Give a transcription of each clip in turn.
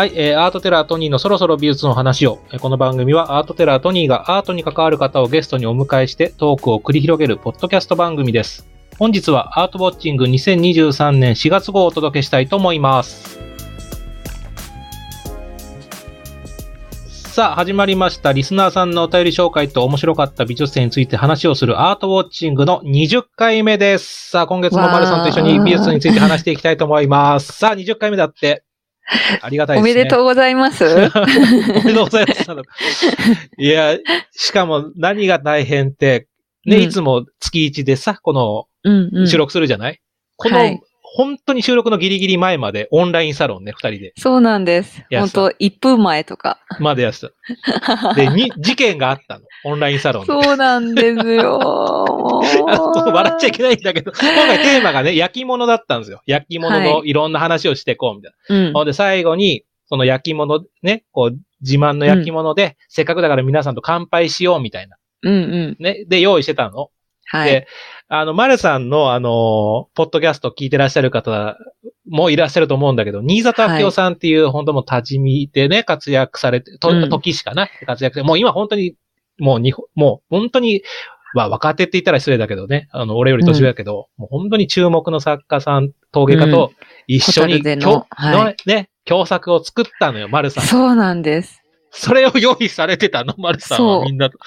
はい、えーアートテラートニーのそろそろ美術の話を。えこの番組はアートテラートニーがアートに関わる方をゲストにお迎えしてトークを繰り広げるポッドキャスト番組です。本日はアートウォッチング2023年4月号をお届けしたいと思います。さあ、始まりました。リスナーさんのお便り紹介と面白かった美術展について話をするアートウォッチングの20回目です。さあ、今月も丸さんと一緒に美術について話していきたいと思います。さあ、20回目だって。ありがたいおですね。めでとうございます。おめでとうございます。いや、しかも何が大変って、ね、うんいつも月1でさ、こうんうん。の収録するじゃない、この、はい本当に収録のギリギリ前までオンラインサロンね、二人で、そうなんです。や本当1分前とか。までやってた。で、に、事件があったの。オンラインサロンで。そうなんですよ。笑っちゃいけないんだけど、今回テーマがね、焼き物だったんですよ。焼き物のいろんな話をしていこうみたいな。うんほんで、最後に、その焼き物ね、こう、自慢の焼き物で、せっかくだから皆さんと乾杯しようみたいな。うんうん。ね。で、用意してたの。はい。で、あの、マルさんの、あの、ポッドキャスト聞いてらっしゃる方もいらっしゃると思うんだけど、新潟明夫さんっていう、本当もう多治見でね、活躍されて、とうん時しかな、活躍して、もう今本当に、もう日本、もう本当に、まあ若手って言ったら失礼だけどね、あの、俺より年上だけど、もう本当に注目の作家さん、陶芸家と一緒に、ホタルでの共はいのね、共作を作ったのよ、マルさん。そうなんです。それを用意されてたの、マルさんはみんなと。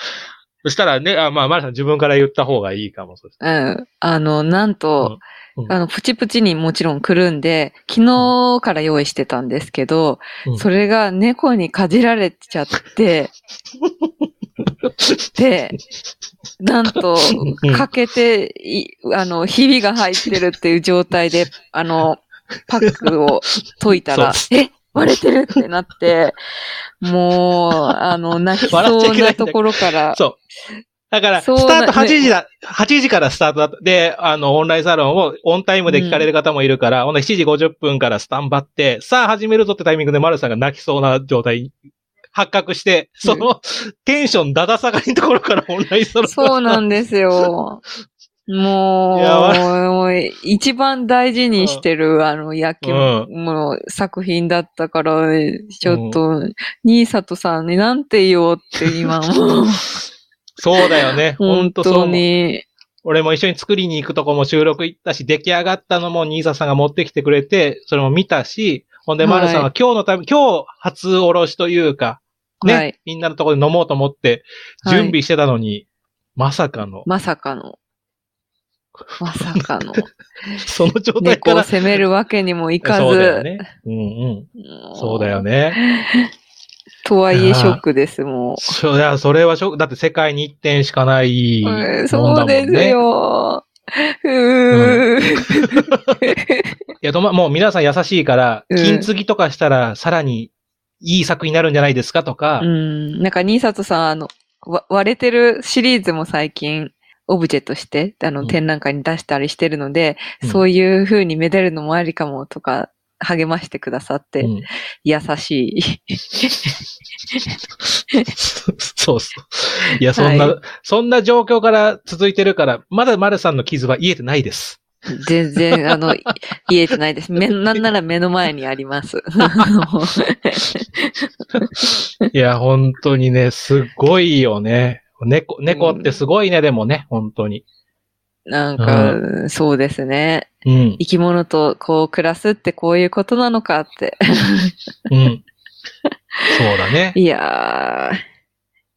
そしたらね、あまあ、マルさん自分から言った方がいいかも。そうん。あの、なんと、うん。うん。あの、プチプチにもちろん来るんで、昨日から用意してたんですけど、うん。それが猫にかじられちゃって、で、なんとうん、かけて、いあの、ひびが入ってるっていう状態で、あの、パックを解いたらそ、え？割れてるってなって、もう、あの、泣きそいうけなところから、そう。だから、スタートな8時だ、8時からスタートだ。で、あの、オンラインサロンをオンタイムで聞かれる方もいるから、ほんで7時50分からスタンバって、さあ始めるぞってタイミングで丸さんが泣きそうな状態、発覚して、その、テンションだだ下がりのところからオンラインサロンがそうなんですよ。もう、もう一番大事にしてる、あの、焼きうん物作品だったから、ちょっと、新里さんになんて言おうって今もう、そうだよね。本本当そう。に。俺も一緒に作りに行くとこも収録行ったし、出来上がったのもニーサさんが持ってきてくれて、それも見たし、ほんで、はい丸さんは今日のため、今日初おろしというか、ね、はいみんなのところで飲もうと思って、はい準備してたのに、まさかの、まさかの。まさかの。その状態猫をから。責めるわけにもいかず。そうだよね。うんうん。もそうだよ。ね。とはいえショックです、もそいや、それはショック。だって世界に一点しかないもんだもんね。う。そうですよ。うー いや、どま、もう皆さん優しいから、うん金継ぎとかしたらさらにいい作品になるんじゃないですかとか、うん。なんか、新里さん、あの、わ割れてるシリーズも最近、オブジェとして、あの、うん展覧会に出したりしてるので、うんそういう風にめでるのもありかもとか、励ましてくださって、うん優しい。そうそう。いや、そんな、はそんな状況から続いてるから、まだ丸さんの傷は癒えてないです。全然、あの、い言えてないです。め、なんなら目の前にあります。いや、本当にね、すごいよね。猫、猫ってすごいね、でもね、本当に。なんか、そうですね。うん。生き物とこう暮らすってこういうことなのかって。うん。そうだね。いやー、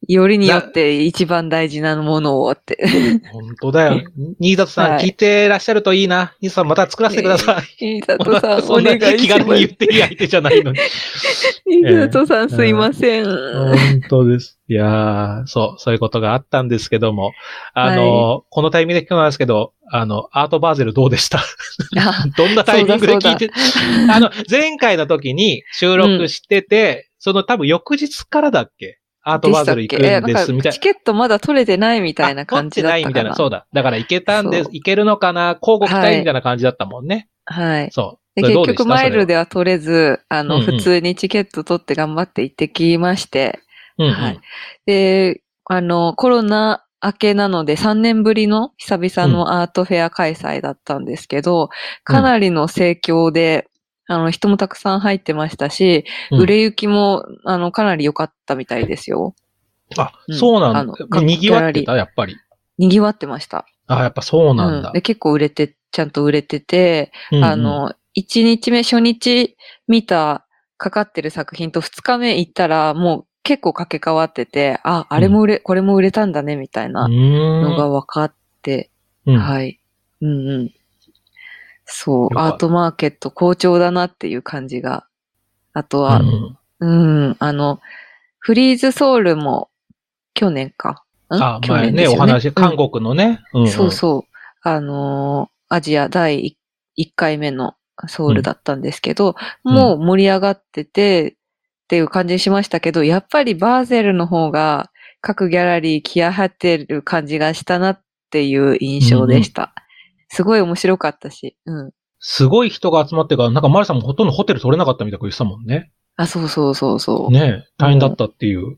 よりによって一番大事なものをって。本当だよ。新里さん、はい聞いてらっしゃるといいな。新里さん、また作らせてください。新里さん、そんなお願いし気軽に。言っていい相手じゃないのに。新里さん、すいません。本当です。いやー、そう、そういうことがあったんですけども、あの、このタイミングで聞くのなんですけど、あの、アートバーゼルどうでした？あどんなタイミングで聞いて、あの、前回の時に収録してて、その多分翌日からだっけ？アートバーゼル行くんです、みたいなチ。ケットまだ取れてないみたいな感じだったかな。あ持ってないみたいな。そうだ。だから行けたんでそう、行けるのかな交互期待みたいな感じだったもんね。はい。そう。で結局マイルそでは取れず、あの、うんうん普通にチケット取って頑張って行ってきまして、れははい。で、あの、コロナ明けなので3年ぶりの久々のアートフェア開催だったんですけど、かなりの盛況で、あの、人もたくさん入ってましたし、うん売れ行きも、あの、かなり良かったみたいですよ。あ、うんそうなんあのだ。賑わってた、やっぱり。賑わってました。あ、やっぱそうなんだうんで。結構売れて、ちゃんと売れてて、うんうんあ、の、1日目、初日見たかかってる作品と2日目行ったら、もう結構掛け替わってて、あ、あれも売れ、これも売れたんだね、みたいなのが分かって、うんはい。うんうん。そうアートマーケット好調だなっていう感じが。あとうは、んうん、あの、フリーズソウルも去年か。ん？あ、去年ですよお話、うん韓国のね。うんうんそうそう。あのーアジア第1回目のソウルだったんですけど、うんもう盛り上がってて、っていう感じしましたけど、やっぱりバーゼルの方が各ギャラリー気合入ってる感じがしたなっていう印象でした。すごい面白かったし。うん。すごい人が集まってから、なんかマリさんもほとんどホテル取れなかったみたいなこと言ってたもんね。あ、そうそうそうそう。ね大変だったっていう。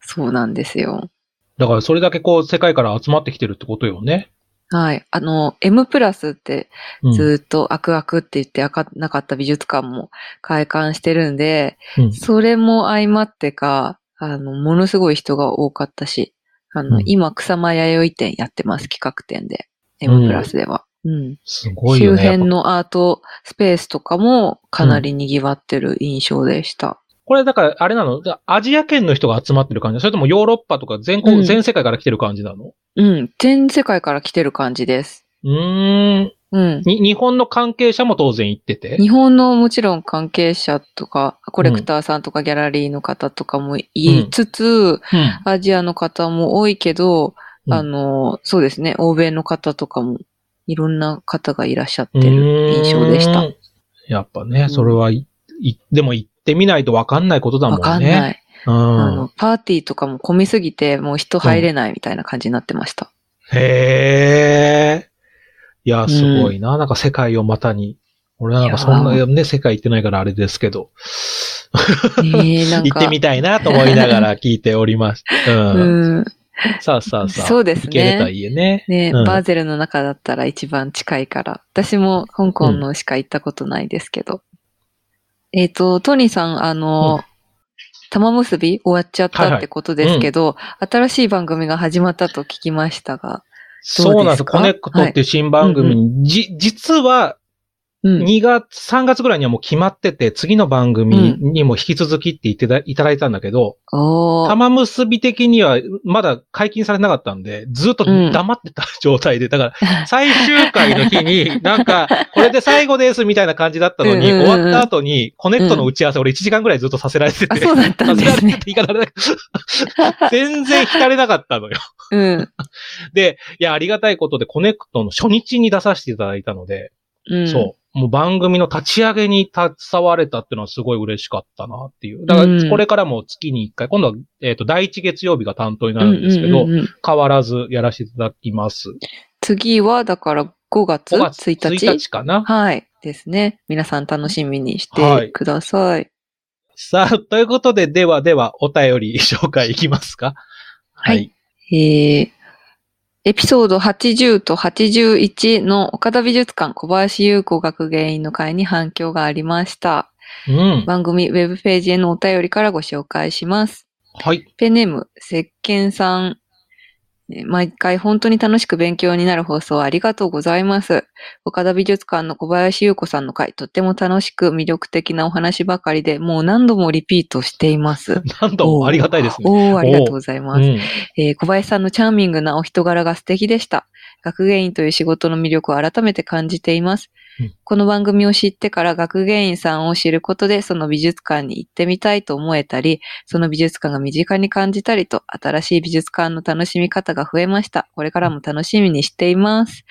そうなんですよ。だからそれだけこう世界から集まってきてるってことよね。はい。あの、M プラスってうん。ずっとアクアクって言って開かなかった美術館も開館してるんで、うんそれも相まってか、あの、ものすごい人が多かったし、あの、うん今草間弥生展やってます、企画展で。うん M プラスでは。うん。すごいよね。周辺のアートスペースとかもかなり賑わってる印象でした。これだからあれなの？だアジア圏の人が集まってる感じ？それともヨーロッパとか全国、うん全世界から来てる感じなの？うん。全世界から来てる感じです。うーん。うん。に、日本の関係者も当然行ってて？日本のもちろん関係者とか、コレクターさんとかギャラリーの方とかも言いつつ、うん。アジアの方も多いけど、うんあの、そうですね、欧米の方とかも、いろんな方がいらっしゃってうる印象でした。。やっぱね、んそれはい、いでも行ってみないとわかんないことだもんわね。かんない。うん。あの、パーティーとかも混みすぎて、もう人入れないみたいな感じになってました。へえ。いや、すごいな。なんか世界を股に。俺はなんかそんいなね、世界行ってないからあれですけど。行ってみたいなと思いながら聞いております。うん。うん。さあさあさあ。そうですね行けいいね。ね、うんバーゼルの中だったら一番近いから。私も香港のしか行ったことないですけど。えっ、と、トニーさん、あの、玉結び終わっちゃったってことですけど、新しい番組が始まったと聞きましたが。そうなんです。コネクトっていう新番組に、じ、実はうん。2月、3月ぐらいにはもう決まってて、次の番組にも引き続きって言ってたいただいたんだけど、おー玉結び的にはまだ解禁されなかったんで、ずっと黙ってた状態で、だから 最終回の日に、なんか、これで最後ですみたいな感じだったのに、うんうんうん終わった後に、コネクトの打ち合わせ、俺1時間ぐらいずっとさせられてて、あ、そうだったんですねさせられてて。全然惹かれなかったのよ。うん。で、いや、ありがたいことで、コネクトの初日に出させていただいたので、うん。そう。もう番組の立ち上げに携われたっていうのはすごい嬉しかったなっていう。だかうんら、これからも月に1回、今度は、えっ、と、第1月曜日が担当になうんるんですけど、うんうんうん変わらずやらせていただきます。次は、だから5月5月1日？1日かな。はい。ですね。皆さん楽しみにしはいてください。さあ、ということで、ではでは、お便り紹介いきますか。はい。えー、エピソード80と81の岡田美術館小林優子学芸員の会に反響がありました。うん。番組ウェブページへのお便りからご紹介します。はい。ペンネーム、石鹸さん。えー毎回本当に楽しく勉強になる放送ありがとうございます。岡田美術館の小林優子さんの回、とっても楽しく魅力的なお話ばかりで、もう何度もリピートしています。なんともありがたいですね。おー、ありがとうございます。うん。えー小林さんのチャーミングなお人柄が素敵でした。学芸員という仕事の魅力を改めて感じています。うんこの番組を知ってから学芸員さんを知ることでその美術館に行ってみたいと思えたり、その美術館が身近に感じたりと、新しい美術館の楽しみ方が増えました。これからも楽しみにしています。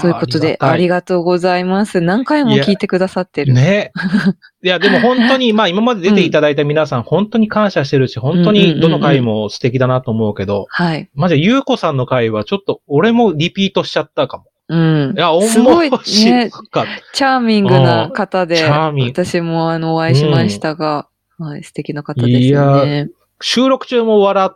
ということで、ありががとうございます。何回も聞いてくださってる。ね。いや、でも本当に、まあ今まで出ていただいた皆さん、本当に感謝してるし、本当にどの回も素敵だなと思うけど、はい。まじゆうこさんの回はちょっと俺もリピートしちゃったかも。うんい。や、すごい面白ねかった。チャーミングな方で、私もあの、お会いしましたが、はい、素敵な方ですいよやね。収録中も笑、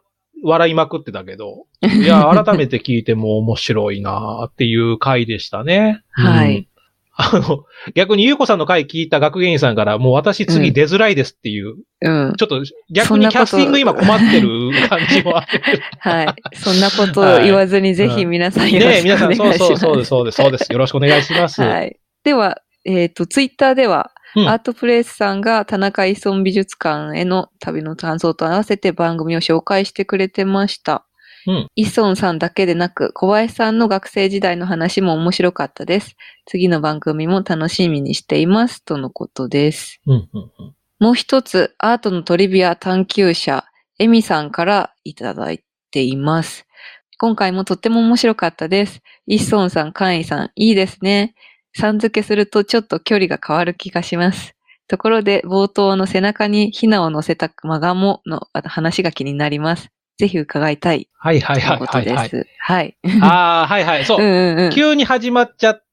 笑いまくってたけど、いや、改めて聞いても面白いなっていう回でしたね。はいうんあの、逆にゆうこさんの回聞いた学芸員さんから、もう私次出づらいですっていう、うん。ちょっと逆にキャスティング今困ってる感じもあって。はい。そんなことを言わずに、ぜひ皆さんよろねえ、しくお皆さん、願いします。そうそう、そうです、そうです、そうです。よろしくお願いします。はい。では、えっ、と、ツイッターでは、うんアートプレイスさんが田中イソン美術館への旅の感想と合わせて番組を紹介してくれてました。うんイソンさんだけでなく、小林さんの学生時代の話も面白かったです。次の番組も楽しみにしています。とのことです。うん、うん、うん。もう一つ、アートのトリビア探求者、エミさんからいただいています。今回もとっても面白かったです。イッソンさん、カンイさん、いいですね。さん付けするとちょっと距離が変わる気がします。ところで、冒頭の背中にヒナを乗せたマガモの話が気になります。ぜひ伺いたい。はい、はい、はい、ということはい。はいです。はい。ああ、はい、はい。そう。急に始まっちゃっ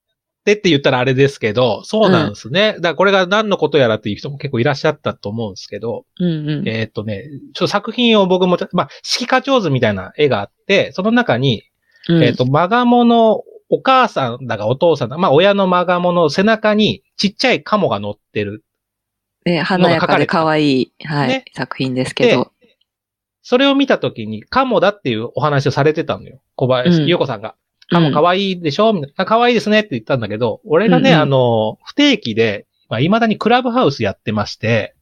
てって言ったらあれですけど、そうなんですね。だからこれが何のことやらっていう人も結構いらっしゃったと思うんですけど。えーっとね、ちょっと作品を僕もまあ、色花上図みたいな絵があって、その中に、うんえーっと、マガモのお母さんだかお父さんだ、まあ、親のマガモの背中にちっちゃいカモが乗ってる。で華やかで可愛い、はい、ね作品ですけど。それを見たときに、カモだっていうお話をされてたのよ。小林、うんゆうこさんが。カモ可愛いでしょ？みたいな。可愛いですねって言ったんだけど、俺がね、うんうんあの、不定期で、まあ、未だにクラブハウスやってまして、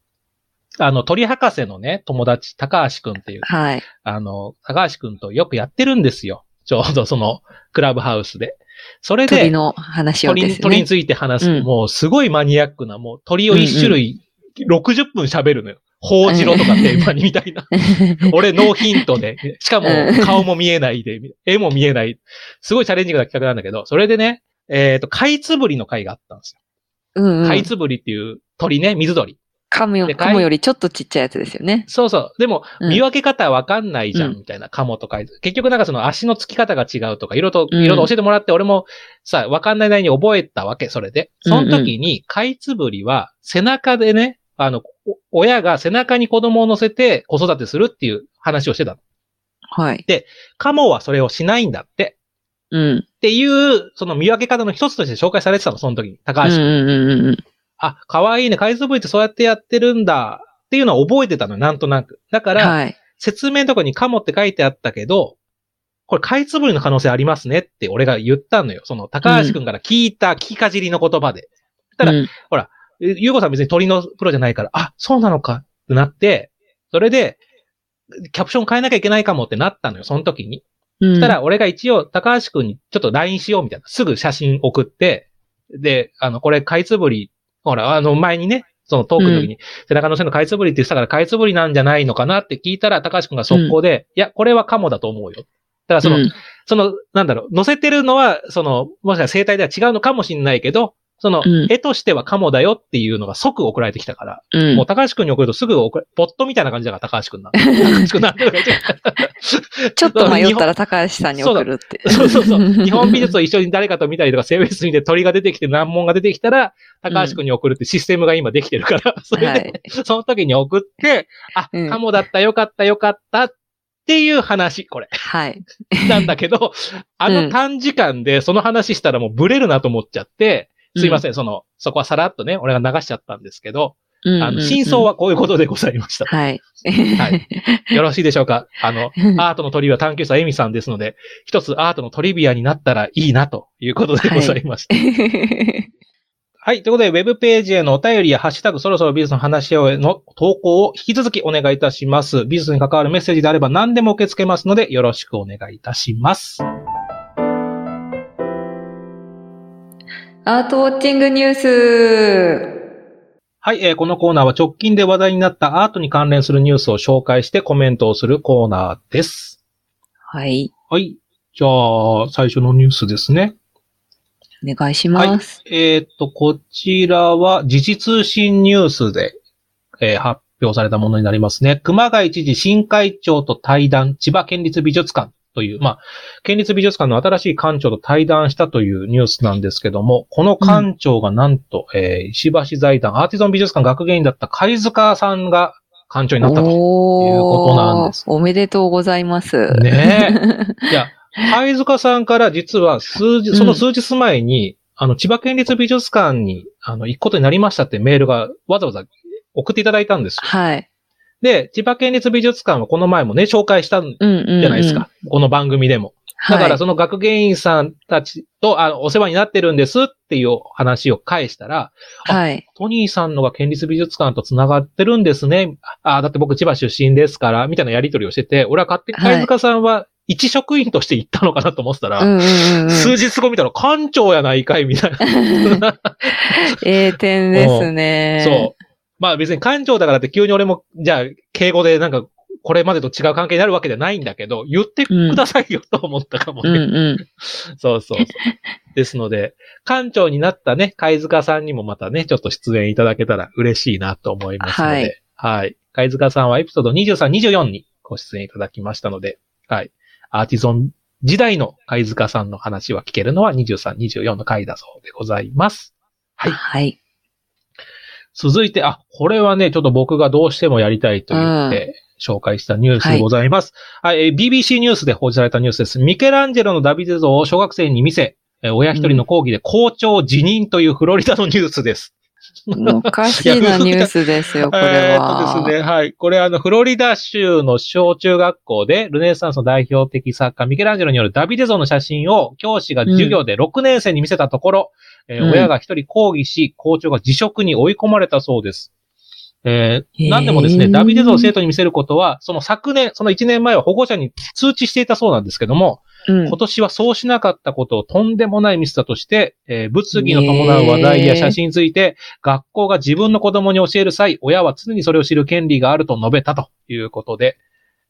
あの、鳥博士のね、友達、高橋くんっていう、はい。あの、高橋くんとよくやってるんですよ。ちょうどその、クラブハウスで。それで、鳥の話を鳥ですね。に鳥について話す、うんもうすごいマニアックな、もう鳥を一種類60分喋るのよ。ホウジロとかテーマにみたいな。俺ノーヒントで、しかもうん顔も見えないで、絵も見えない。すごいチャレンジングな企画なんだけど、それでね、えっ、と、カイツブリの会があったんですよ。うんうん。カイツブリっていう鳥ね、水鳥。カモよりちょっとちっちゃいやつですよね。そうそう。でも、うん見分け方わかんないじゃん、うんみたいな、カモとか。結局なんかその足のつき方が違うとか、いろいろと、うんいろいろ教えてもらって、俺もさ、わかんないなりに覚えたわけ、それで。その時に、カイツブリは背中でね、あの、お親が背中に子供を乗せて子育てするっていう話をしてたの。はい。カモはそれをしないんだって。うん。っていう、その見分け方の一つとして紹介されてたの、その時に。高橋。うんうんうんうん。あ、可愛いね、カイツブリってそうやってやってるんだ。っていうのは覚えてたのよ、なんとなく。だから、はい。説明のとこにカモって書いてあったけど、これ、カイツブリの可能性ありますねって俺が言ったのよ。その、高橋くんから聞いた聞きかじりの言葉で。たらうんえゆうこさん別に鳥のプロじゃないから、あ、そうなのかってなって、それで、キャプション変えなきゃいけないかもってなったのよ、その時に。うん。そしたら、俺が一応、高橋くんにちょっと LINE しようみたいな。すぐ写真送って、で、あの、これ、カイツブリ、ほら、あの、前にね、そのトークの時に、背中のせのカイツブリって言ってたから、カイツブリなんじゃないのかなって聞いたら、高橋くんが速攻で、いや、これはカモだと思うよ。だからその、うんその、なんだろう、乗せてるのは、その、もしかしたら生態では違うのかもしれないけど、そのうん、絵としてはカモだよっていうのが即送られてきたから、うんもう高橋くんに送るとすぐ送る、ボットみたいな感じだから、高橋くんな。高橋くんなちょっと迷ったら高橋さんに送るって。そうそうそう。日本美術を一緒に誰かと見たりとか、セーベス見て鳥が出てきて難問が出てきたら、高橋くんに送るってシステムが今できてるから、それで、はい。その時に送って、あ、うんカモだった、よかった、よかったっていう話、これ。はい。なんだけど、あの短時間でその話したらもうブレるなと思っちゃって、すいません、その、そこはさらっとね、俺が流しちゃったんですけど、うん。あの、真相はこういうことでございました。はい。はい。よろしいでしょうか？あの、アートのトリビア探求者エミさんですので、一つアートのトリビアになったらいいなということでございました。はい。ということで、ウェブページへのお便りやハッシュタグそろそろ美術の話し合おうへの投稿を引き続きお願いいたします。美術に関わるメッセージであれば何でも受け付けますので、よろしくお願いいたします。アートウォッチングニュース。はい、えーこのコーナーは直近で話題になったアートに関連するニュースを紹介してコメントをするコーナーです。はい。はい。じゃあ、最初のニュースですね。お願いします。えっ、と、こちらは時事通信ニュースで、えー発表されたものになりますね。熊谷知事新会長と対談、千葉県立美術館という、まあ、県立美術館の新しい館長と対談したというニュースなんですけども、この館長がなんと、えー石橋財団アーティゾン美術館学芸員だった貝塚さんが館長になったと。おいうことなんですおめでとうございます。ねえ。いや、貝塚さんから実は数日、その数日前に、あの、千葉県立美術館に、あの、行くことになりましたってメールがわざわざ送っていただいたんですよ。はい。で、千葉県立美術館はこの前もね、紹介したんうんうん、うん。じゃないですか。。この番組でも。だからその学芸員さんたちと、あお世話になってるんですっていう話を返したら、はい。はい。トニーさんのが県立美術館と繋がってるんですね。あ、だって僕千葉出身ですから、みたいなやりとりをしてて、俺は勝手にはい貝塚さんは一職員として行ったのかなと思ってたら、うんうんうんうん。数日後見たら館長やないかい、みたいな。ええ点ですね。そう。まあ別に館長だからって急に俺も、じゃあ、敬語でなんか、これまでと違う関係になるわけじゃないんだけど、言ってくださいよと思ったかもうんね。うん。そうそうそう。ですので、館長になったね、貝塚さんにもまたね、ちょっと出演いただけたら嬉しいなと思いますので、はい。貝塚さんはエピソード23、24にご出演いただきましたので、はい。アーティゾン時代の貝塚さんの話は聞けるのは23、24の回だそうでございます。はいはい。続いて、あ、これはね、ちょっと僕がどうしてもやりたいと言って、紹介したニュースでございます。はい、えー BBC ニュースで報じられたニュースです。ミケランジェロのダビデ像を小学生に見せ、えー親一人の講義で校長辞任というフロリダのニュースです。おかしいなニュースですよ、これえーは。っとですね、はい。これあの、フロリダ州の小中学校で、ルネサンスの代表的作家、ミケランジェロによるダビデ像の写真を教師が授業で6年生に見せたところ、えーうん親が一人抗議し、校長が辞職に追い込まれたそうです。えーへーなんでもですね、ダビデ像を生徒に見せることは、その昨年、その1年前は保護者に通知していたそうなんですけども、うん今年はそうしなかったことをとんでもないミスだとして、えー物議の伴う話題や写真について、学校が自分の子供に教える際、親は常にそれを知る権利があると述べたということで、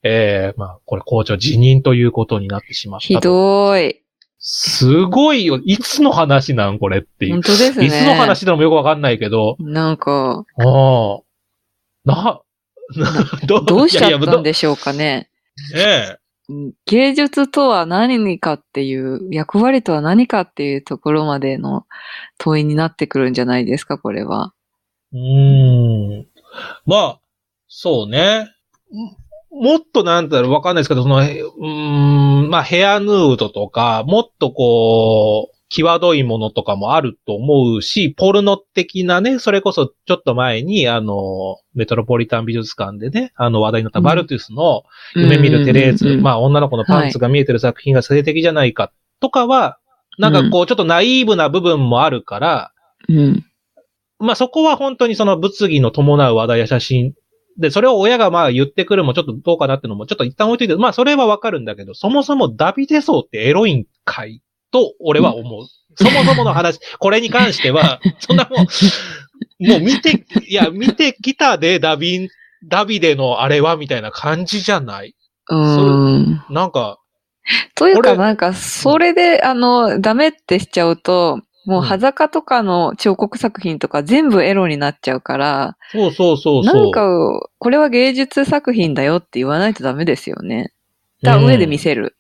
えー、まあ、これ校長辞任ということになってしまったひと。どい。すごいよ。いつの話なんこれっていう本。当ですね。いつの話なのもよくわかんないけど、なんか、ああ。な、どどうしちゃったんでしょうかね。どね芸術とは何かっていう、役割とは何かっていうところまでの問いになってくるんじゃないですか、これは。うん。まあ、そうね。もっとなんだろうわかんないですけど、その、うん、まあヘアヌードとか、もっとこう、際どいものとかもあると思うし、ポルノ的なね、それこそちょっと前に、あの、メトロポリタン美術館でね、あの話題になったバルトゥスの夢見るテレーズ、まあ、あ女の子のパンツが見えてる作品が性的じゃないかとかは、なんかこうちょっとナイーブな部分もあるから、うん。まあそこは本当にその物議の伴う話題や写真で、それを親がまあ言ってくるもちょっとどうかなっていうのもちょっと一旦置いといて、まあそれはわかるんだけど、そもそもダビデソーってエロいんかいと俺は思う。そもそもの話、これに関しては、そんなもう、もう見て、いや、見てきたで、ダビン、ダビデのあれはみたいな感じじゃない？うーん。なんか、というか、なんか、それで、あの、ダメってしちゃうと、もう裸とかの彫刻作品とか全部エロになっちゃうから、そうそうそうそう。なんか、これは芸術作品だよって言わないとダメですよね。だ上で見せる。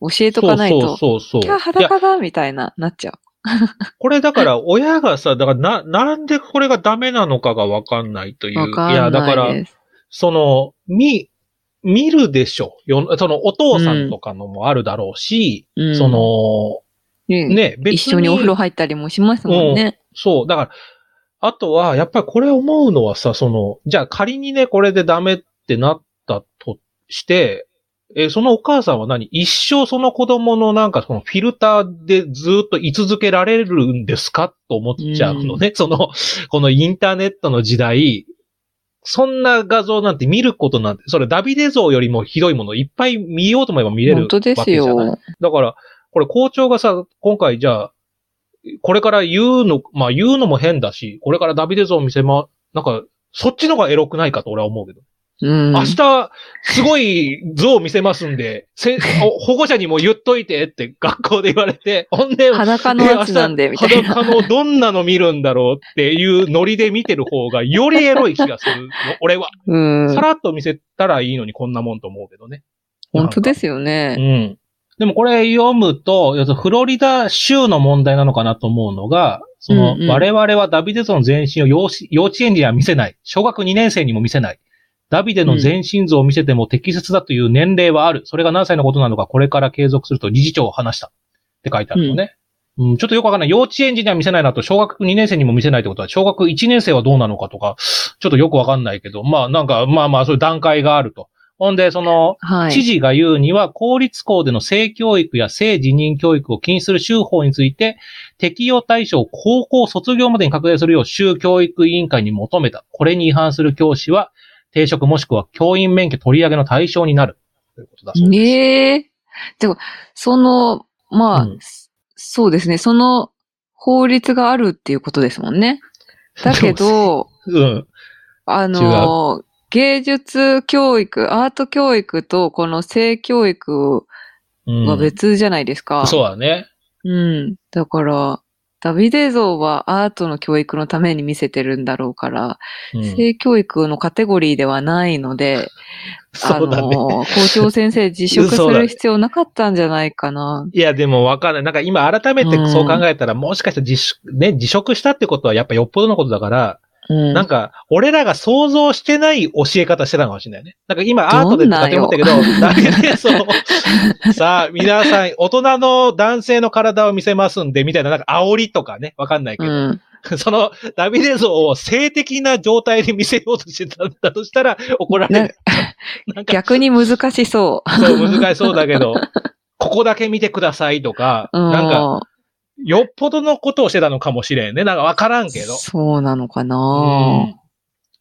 教えとかないと、そうそうそうそう。いや裸だみたいな、なっちゃう。これだから親がさ、だからな、なんでこれがダメなのかがわかんないという。わかんいや、だから。その、見、見るでしょ。よそのお父さんとかのもあるだろうし、うんその、ねね、別に。一緒にお風呂入ったりもしますもんね。そう。だから、あとは、やっぱりこれ思うのはさ、その、じゃあ仮にね、これでダメってなったとして、えーそのお母さんは何？一生その子供のなんかそのフィルターでずっと居続けられるんですか？と思っちゃうのね。その、このインターネットの時代、そんな画像なんて見ることなんて、それダビデ像よりもひどいものいっぱい見ようと思えば見れるわ本当ですけじゃないよ。だから、これ校長がさ、今回じゃあ、これから言うの、まあ言うのも変だし、これからダビデ像を見せま、なんか、そっちの方がエロくないかと俺は思うけど。うん。明日、すごい像を見せますんで、せお保護者にも言っといてって学校で言われて、ほんで、裸のやつなんで、みたいな。裸のどんなの見るんだろうっていうノリで見てる方がよりエロい気がするの。俺は。うんさ。らっと見せたらいいのにこんなもんと思うけどね。本当ですようね。ん。でもこれ読むと、要するにフロリダ州の問題なのかなと思うのが、その、うんうん我々はダビデ像の全身を幼稚幼稚園には見せない。小学2年生にも見せない。ダビデの全身像を見せても適切だという年齢はある。それが何歳のことなのか、これから継続すると理事長を話した。って書いてあるのね。うん、ちょっとよくわかんない。幼稚園児には見せないなと、小学2年生にも見せないってことは、小学1年生はどうなのかとか、ちょっとよくわかんないけど、まあなんか、まあまあそういう段階があると。ほんで、その、はい。知事が言うには、公立校での性教育や性自認教育を禁止する州法について、適用対象を高校卒業までに拡大するよう州教育委員会に求めた。これに違反する教師は、停職もしくは教員免許取り上げの対象になる。ということだそうです。ねえ。でも、その、まあ、うんそうですね。その法律があるっていうことですもんね。だけど、うん。あの、芸術教育、アート教育とこの性教育うんは別じゃないですか。そうだね。うん。だから、ダビデ像はアートの教育のために見せてるんだろうから、うん性教育のカテゴリーではないので、あ そうだね。の、校長先生辞職する必要なかったんじゃないかな。いや、でもわかんない。なんか今改めてそう考えたら、もしかしたら自粛、ね、辞職したってことはやっぱよっぽどのことだから、うん。なんか、俺らが想像してない教え方してたのかもしれないね。なんか今アートでとかって思ったけど、だけで、その、さあ、皆さん、大人の男性の体を見せますんで、みたいな、なんか煽りとかね、わかんないけど、うん。その、ダビデ像を性的な状態で見せようとしてたんだとしたら、怒られる。逆に難しそう。そう、難しそうだけど、ここだけ見てくださいとか、うん。なんか、よっぽどのことをしてたのかもしれんね。なんかわからんけど。そうなのかうなん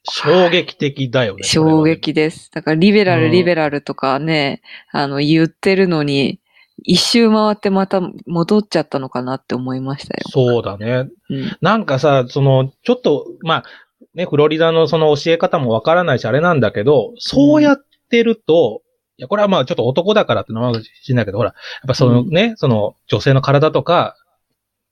衝撃的だよね。衝撃です。だからリベラル、うんリベラルとかね、あの、言ってるのに、一周回ってまた戻っちゃったのかなって思いましたよ。そうだね。うん。なんかさ、その、ちょっと、まあ、ね、フロリダのその教え方もわからないし、あれなんだけど、そうやってると、いや、これはまあちょっと男だからってのはかもしれないけど、ほら、やっぱそのね、その女性の体とか、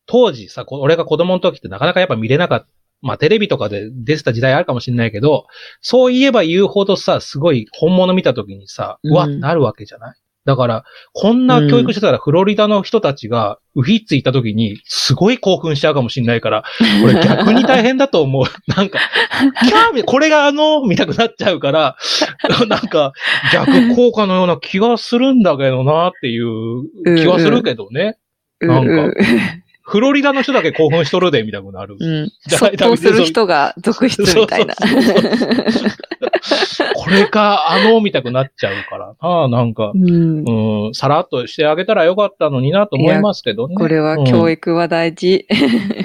当時さ、こ俺が子供の時ってなかなかやっぱ見れなかった。まあテレビとかで出てた時代あるかもしれないけど、そう言えば言うほどさ、すごい本物見た時にさ、うんうわってなるわけじゃない？だから、こんな教育してたらフロリダの人たちがウヒッツ行った時にすごい興奮しちゃうかもしれないから、これ逆に大変だと思う。なんか、キャーみこれがあの、見たくなっちゃうから、なんか逆効果のような気がするんだけどなっていう気はするけどね。なんかうフロリダの人だけ興奮しとるで、みたいになる。うん。だそっとする人が続出みたいな。これか、あの、見たくなっちゃうからな、なんか、うん。うん、さらっとしてあげたらよかったのになと思いますけどね。これは教育は大事。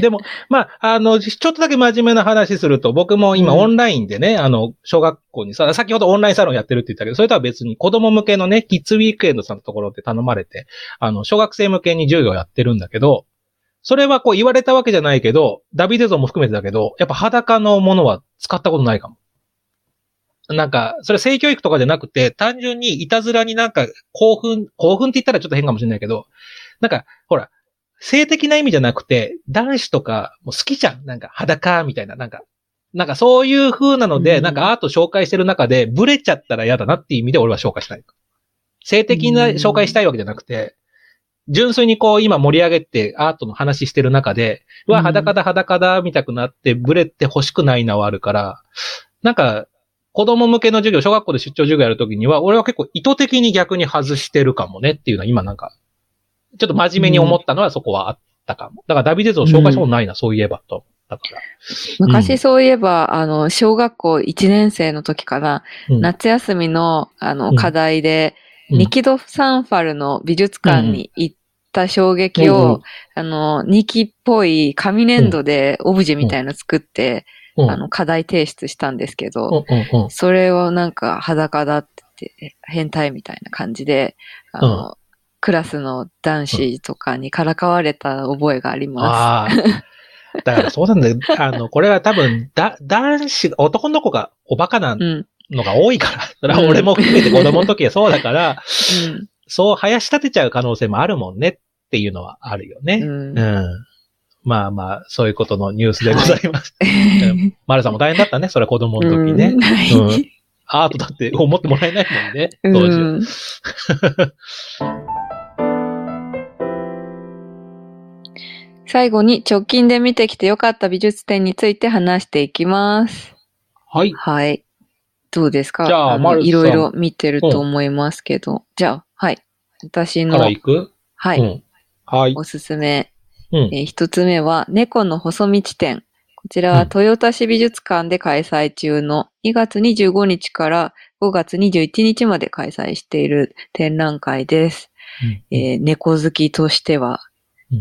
でも、まあ、あの、ちょっとだけ真面目な話すると、僕も今うんオンラインでね、あの、小学校にさ、先ほどオンラインサロンやってるって言ったけど、それとは別に子供向けのね、キッズウィークエンドさんのところって頼まれて、あの、小学生向けに授業やってるんだけど、それはこう言われたわけじゃないけど、ダビデ像も含めてだけど、やっぱ裸のものは使ったことないかも。なんか、それ性教育とかじゃなくて、単純にいたずらになんか興奮、興奮って言ったらちょっと変かもしれないけど、なんか、ほら、性的な意味じゃなくて、男子とかもう好きじゃん。なんか裸みたいな、なんか、なんかそういう風なので、うんなんかアート紹介してる中で、ブレちゃったら嫌だなっていう意味で俺は紹介したい。性的な紹介したいわけじゃなくて、純粋にこう今盛り上げてアートの話してる中で、うわ、うん裸だ裸だ見たくなってブレて欲しくないのはあるから、なんか、子供向けの授業、小学校で出張授業やるときには、俺は結構意図的に逆に外してるかもねっていうのは今なんか、ちょっと真面目に思ったのはそこはあったかも。だからダビデ像紹介したことないな、そういえばと。だから。昔そういえば、あの、小学校1年生の時かな、うん夏休みの、あの、うん課題で、うんニキド・サンファルの美術館に行った衝撃を、あの、ニキっぽい紙粘土でオブジェみたいの作って、うん。あの、課題提出したんですけど、それをなんか裸だって変態みたいな感じで、あの、クラスの男子とかにからかわれた覚えがありまああ。だからそうなんだよ。あの、これは多分、だ、男子、男の子がおバカなん。のが多いから。それは俺も含めて子供の時はそうだから、うん。そう生やし立てちゃう可能性もあるもんねっていうのはあるよね。うんうん。まあまあ、そういうことのニュースでございます。マルさんも大変だったね、それは子供の時ね。うんはいアートだって思ってもらえないもんね、当時は。うん最後に直近で見てきてよかった美術展について話していきます。はい。はい。どうですか？じゃあのマルさんいろいろ見てると思いますけど。じゃあ、はい。私のから、行く？はい、うん。はい。おすすめ。うんえー一つ目は、猫の細道展。こちらは豊田市美術館で開催中の2月25日から5月21日まで開催している展覧会です。えー猫好きとしてはうん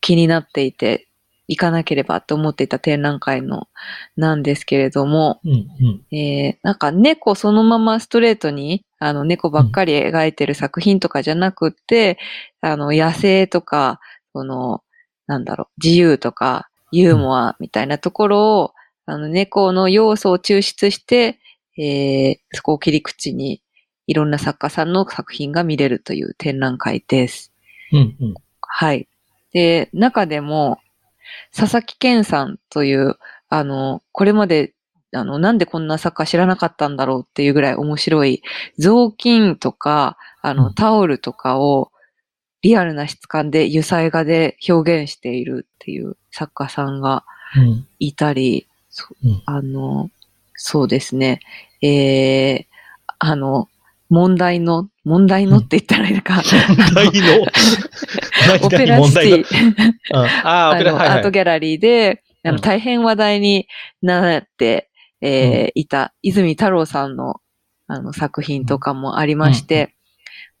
気になっていて、行かなければと思っていた展覧会のなんですけれども、うんうんえーなんか猫そのままストレートに、あの猫ばっかり描いてる作品とかじゃなくって、あの野生とか、その、なんだろう、自由とか、ユーモアみたいなところを、あの猫の要素を抽出して、えーそこを切り口にいろんな作家さんの作品が見れるという展覧会です。うんうんはい。で、中でも、佐々木健さんという、あの、これまで、あの、なんでこんな作家知らなかったんだろうっていうぐらい面白い、雑巾とか、あの、うん。タオルとかを、リアルな質感で油彩画で表現しているっていう作家さんがうん。いたり、そうん。あの、そうですね、えー、あの、問題の、問題のって言ったらいいのか、問題の？オペラシティ、うん あ。あ、の、はいはい。アート。ギャラリーで、あの、うん。大変話題になって、えーいた、泉太郎さんの、あの、作品とかもありまして、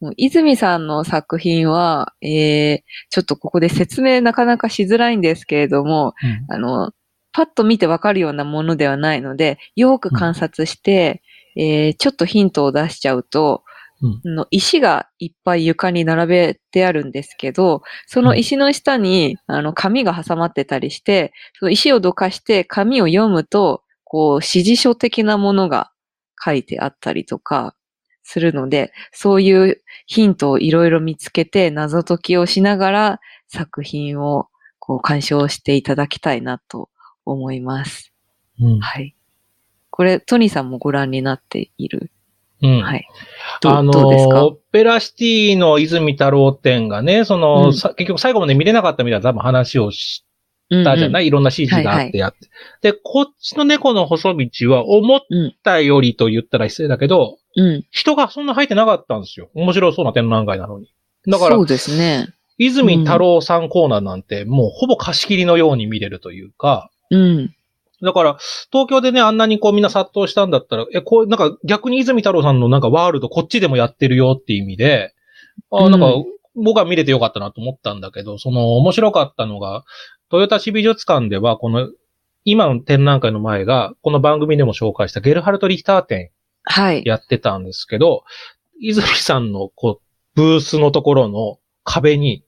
もう泉さんの作品は、えーちょっとここで説明なかなかしづらいんですけれども、うん。あの、パッと見てわかるようなものではないので、よく観察して、えーちょっとヒントを出しちゃうと、うんあの石がいっぱい床に並べてあるんですけど、その石の下に、あの、紙が挟まってたりして、その石をどかして紙を読むと、こう、指示書的なものが書いてあったりとかするので、そういうヒントをいろいろ見つけて謎解きをしながら作品をこう鑑賞していただきたいなと思います。うんはい。これ、トニーさんもご覧になっている？うんはい。どうあのどうですか？オペラシティの泉太郎展がね、その、うんさ結局最後まで見れなかったみたいな多分話をしうんたじゃない、いろんな指示があってやって。で、こっちの猫の細道は思ったよりと言ったら失礼だけど、うん。うん。人がそんな入ってなかったんですよ。面白そうな展覧会なのに。だからそう、ですね。泉太郎さんコーナーなんてもうほぼ貸し切りのように見れるというか、うん。だから、東京でね、あんなにこうみんな殺到したんだったら、え、こう、なんか逆に泉太郎さんのなんかワールドこっちでもやってるよっていう意味で、あなんかうん僕は見れてよかったなと思ったんだけど、その面白かったのが、豊田市美術館ではこの、今の展覧会の前が、この番組でも紹介したゲルハルト・リヒター展はい。やってたんですけど、泉さんのこう、ブースのところの壁に、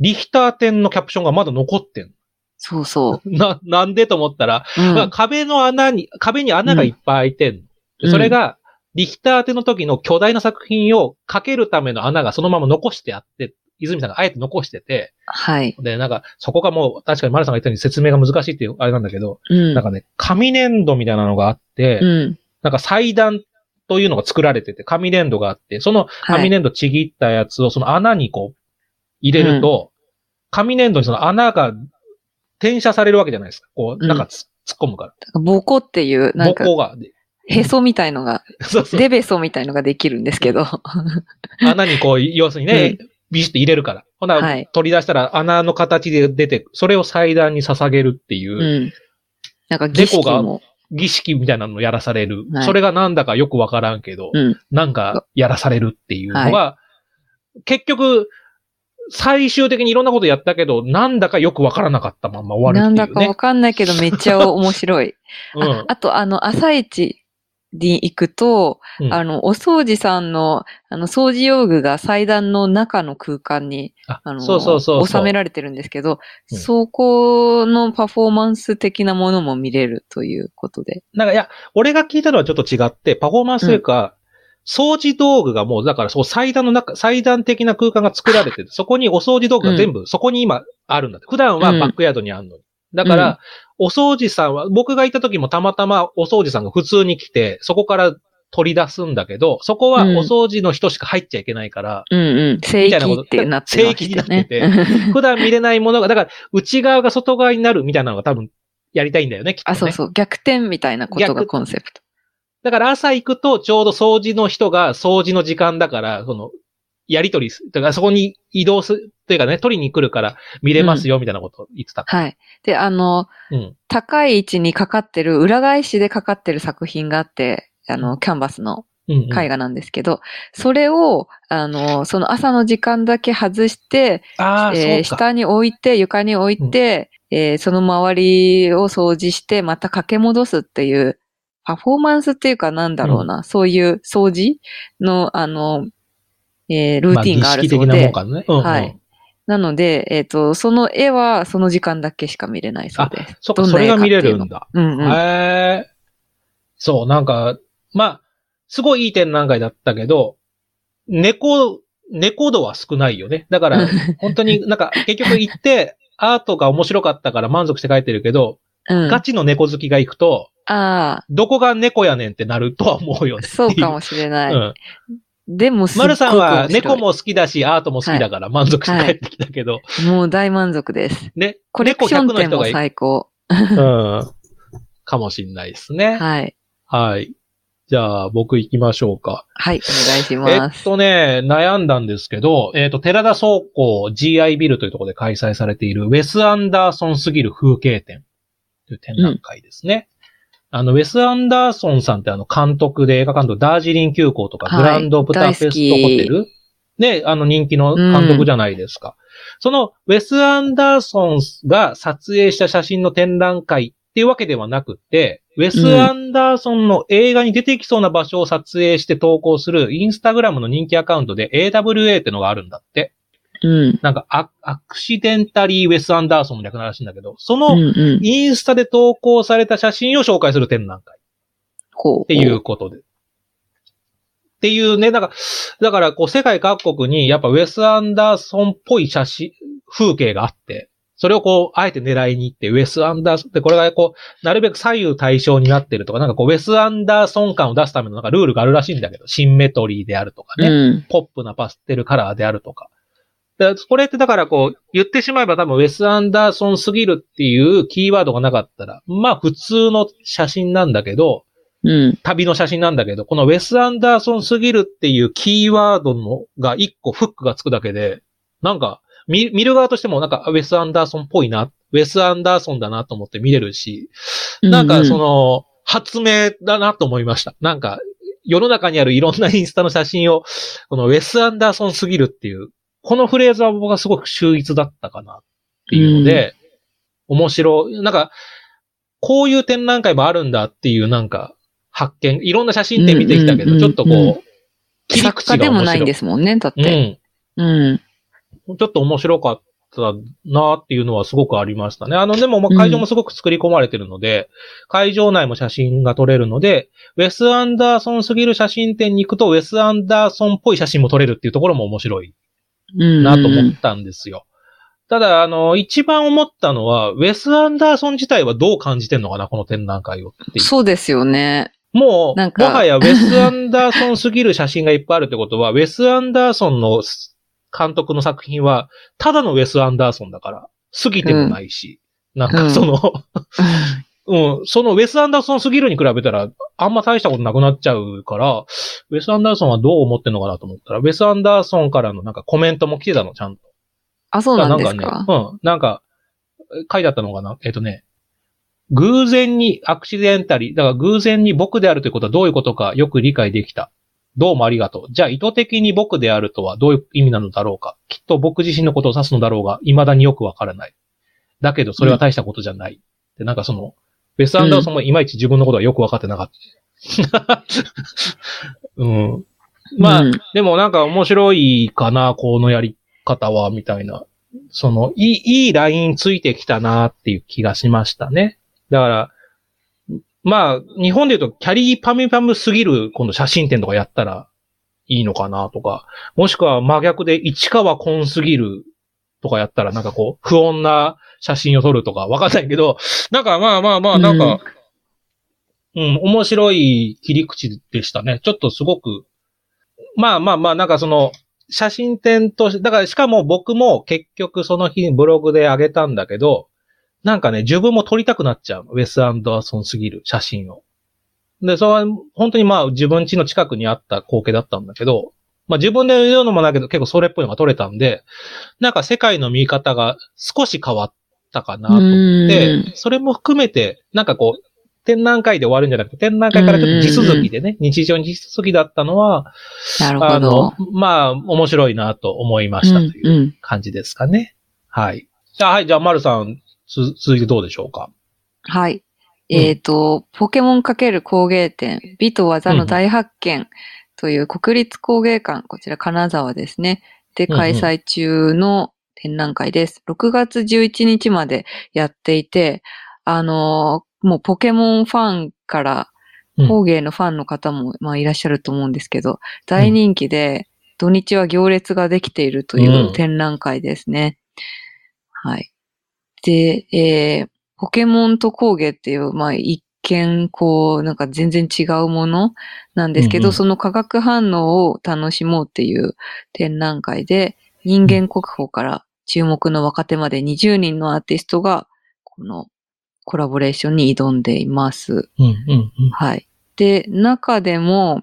リヒター展のキャプションがまだ残ってんそうその。な、なんでと思ったら、う。うんまあ、壁の穴に、壁に穴がいっぱい開いてんの。でそれが、リヒターテの時の巨大な作品をかけるための穴がそのまま残してあって、泉さんがあえて残してて、はい。で、なんか、そこがもう、確かに丸さんが言ったように説明が難しいっていう、あれなんだけど、うん。なんかね、紙粘土みたいなのがあって、うん。なんか祭壇というのが作られてて、紙粘土があって、その紙粘土ちぎったやつをその穴にこう、入れると、紙粘土にその穴が転写されるわけじゃないですか。こう、なんかつ、突っ込むから。ボコっていう、なんか、ボコが。でへそみたいのが、そうそう。デベソみたいのができるんですけど。穴にこう、要するにね、ビシッと入れるから。ほな、はい取り出したら穴の形で出て、それを祭壇に捧げるっていうう、ん。なんか儀式猫も。儀式みたいなのをやらされる。はいそれがなんだかよくわからんけど、うん。なんかやらされるっていうのが、結局、最終的にいろんなことやったけど、なんだかよくわからなかったまま終わるなんっていうね。だかわかんないけどめっちゃ面白い。うんああと、あの、朝一に行くと、うんあの、お掃除さんの、あの、掃除用具が祭壇の中の空間に、ああの、そうそうそうそう。収められてるんですけど、うんそこのパフォーマンス的なものも見れるということで。なんか、いや、俺が聞いたのはちょっと違って、パフォーマンスというか、掃除道具がもう、だからそう祭壇の中、祭壇的な空間が作られてて、そこにお掃除道具が全部、そこに今あるんだって。普段はバックヤードにあるのに。だから、うんお掃除さんは、僕が行った時もたまたまお掃除さんが普通に来て、そこから取り出すんだけど、そこはうんお掃除の人しか入っちゃいけないから、うんうん。正規ってなってましたね。正規にな 普段見れないものが、だから、内側が外側になるみたいなのが多分、やりたいんだよね、きっと、ね。あ、そうそう。逆転みたいなことが逆コンセプト。だから朝行くとちょうど掃除の人が掃除の時間だから、その、やりとりする。だからそこに移動する、というかね、取りに来るから見れますよ、みたいなことを言ってた。はい。で、あの、うん。高い位置にかかってる、裏返しでかかってる作品があって、あの、キャンバスのうん、うん。絵画なんですけど、それを、あの、その朝の時間だけ外して、えー。下に置いて、床に置いて、えーその周りを掃除して、また掛け戻すっていう、パフォーマンスっていうかなんだろうな、そういう掃除の、あの、えールーティンがあるそうで、ま儀式的なもんかね。うん、うん。はいなので、えっ、と、その絵はその時間だけしか見れないそうです。そっか、それが見れるんだ。うんうん。へえ。そう、なんか、まあ、すごいいい展覧会だったけど、猫、猫度は少ないよね。だから、本当になんか結局行って、アートが面白かったから満足して帰ってるけど、うん、ガチの猫好きが行くと、あどこが猫やねんってなるとは思うよあ、ね。そうかもしれない。うん。でもすっごく丸さんは猫も好きだし、アートも好きだから満足して帰ってきたけど、もう大満足です。ね、コレクション猫100展も最高。うん。かもしんないですね。はい。はい。じゃあ、僕行きましょうか。はい、お願いしえっます。とね、悩んだんですけど、えっ、と、寺田倉庫 GI ビルというところで開催されているウェス・アンダーソンすぎる風景展という展覧会ですね。あの、ウェス・アンダーソンさんってあの、監督で映画監督、ダージリン急行とか、はいグランドブタペストホテル？ね、あの人気の監督じゃないですか。その、ウェス・アンダーソンが撮影した写真の展覧会っていうわけではなくて、ウェス・アンダーソンの映画に出てきそうな場所を撮影して投稿するインスタグラムの人気アカウントで AWA ってのがあるんだって。うん。なんかア、アクシデンタリー・ウェス・アンダーソンの略ならしいんだけど、そうんのうん。インスタで投稿された写真を紹介する展覧会こう。っていうことで。っていうね、だから、だからこう世界各国にやっぱウェス・アンダーソンっぽい写真、風景があって、それをこう、あえて狙いに行って、ウェス・アンダーソンって、これがこう、なるべく左右対称になってるとか、なんかこう、ウェス・アンダーソン感を出すためのなんかルールがあるらしいんだけど、シンメトリーであるとかね。うん。ポップなパステルカラーであるとか。でこれってだからこう、言ってしまえば多分ウェス・アンダーソンすぎるっていうキーワードがなかったら、まあ普通の写真なんだけど、うん。旅の写真なんだけど、このウェス・アンダーソンすぎるっていうキーワードのが一個フックがつくだけで、なんか、見見る側としてもなんかウェス・アンダーソンっぽいな、ウェス・アンダーソンだなと思って見れるし、なんかその、発明だなと思いました。なんか、世の中にあるいろんなインスタの写真を、このウェス・アンダーソンすぎるっていう、このフレーズは僕はすごく秀逸だったかなっていうので、面白い。なんか、こういう展覧会もあるんだっていうなんか、発見。いろんな写真展見てきたけど、うんうんうんうんちょっとこう、切り作口が面白い。家でもないんですもんね、だって。うん。うん。ちょっと面白かったなっていうのはすごくありましたね。あの、でもまあ会場もすごく作り込まれてるので、会場内も写真が撮れるので、ウェス・アンダーソンすぎる写真展に行くと、ウェス・アンダーソンっぽい写真も撮れるっていうところも面白いうん。なと思ったんですよ。ただ、あの、一番思ったのは、ウェス・アンダーソン自体はどう感じてんのかな、この展覧会をっていう。そうですよね。もう、もはやウェス・アンダーソンすぎる写真がいっぱいあるってことは、ウェス・アンダーソンの監督の作品は、ただのウェス・アンダーソンだから、過ぎてもないし、なんかその、うん、そのウェス・アンダーソンすぎるに比べたら、あんま大したことなくなっちゃうから、ウェス・アンダーソンはどう思ってんのかなと思ったら、ウェス・アンダーソンからのなんかコメントも来てたの、ちゃんと。あ、そうなんですね、か。うん、なんか、書いてあったのかな？えっ、とね、偶然にアクシデンタリー、だから偶然に僕であるということはどういうことかよく理解できた。どうもありがとう。じゃあ意図的に僕であるとはどういう意味なのだろうか。きっと僕自身のことを指すのだろうが、未だによくわからない。だけどそれは大したことじゃない。で、なんかその、ウェス・アンダーソンもいまいち自分のことはよくわかってなかった。うん。まあ、うんでもなんか面白いかな、このやり方は、みたいな。その、いい、いいラインついてきたなっていう気がしましたね。だから、まあ、日本で言うと、キャリーパミュパムすぎる、この写真展とかやったらいいのかなとか、もしくは真逆で市川コンすぎるとかやったら、なんかこう、不穏な写真を撮るとかわかんないけど、なんかまあまあまあ、なんか、うん、面白い切り口でしたね。ちょっとすごく、まあまあまあ、なんかその、写真展として、だからしかも僕も結局その日にブログで上げたんだけど、なんかね、自分も撮りたくなっちゃうの。ウェス・アンダーソンすぎる写真を。で、それは本当にまあ自分家の近くにあった光景だったんだけど、まあ自分で言うのもだけど結構それっぽいのが取れたんで、なんか世界の見方が少し変わったかなと思って、それも含めて、なんかこう、展覧会で終わるんじゃなくて、展覧会からちょっと地続きでね、日常に地続きだったのは、なるあほどの。、まあ、面白いなと思いましたといううんうん感じですかね。はい。じゃあ、はい、じゃあ、丸さん、つ続いてどうでしょうか？はい。えっ、と、ポケモン×工芸展、美と技の大発見という国立工芸館、こちら金沢ですね。でうんうん開催中の展覧会です。6月11日までやっていて、あのーもうポケモンファンからうん工芸のファンの方も、まあ、いらっしゃると思うんですけど、大人気で土日は行列ができているという展覧会ですね。はい。で、えーポケモンと工芸っていう、まあ、一見、こう、なんか全然違うものなんですけど、うんうんその化学反応を楽しもうっていう展覧会で、人間国宝から注目の若手まで20人のアーティストが、このコラボレーションに挑んでいます。うん、うん、うん。はい。で、中でも、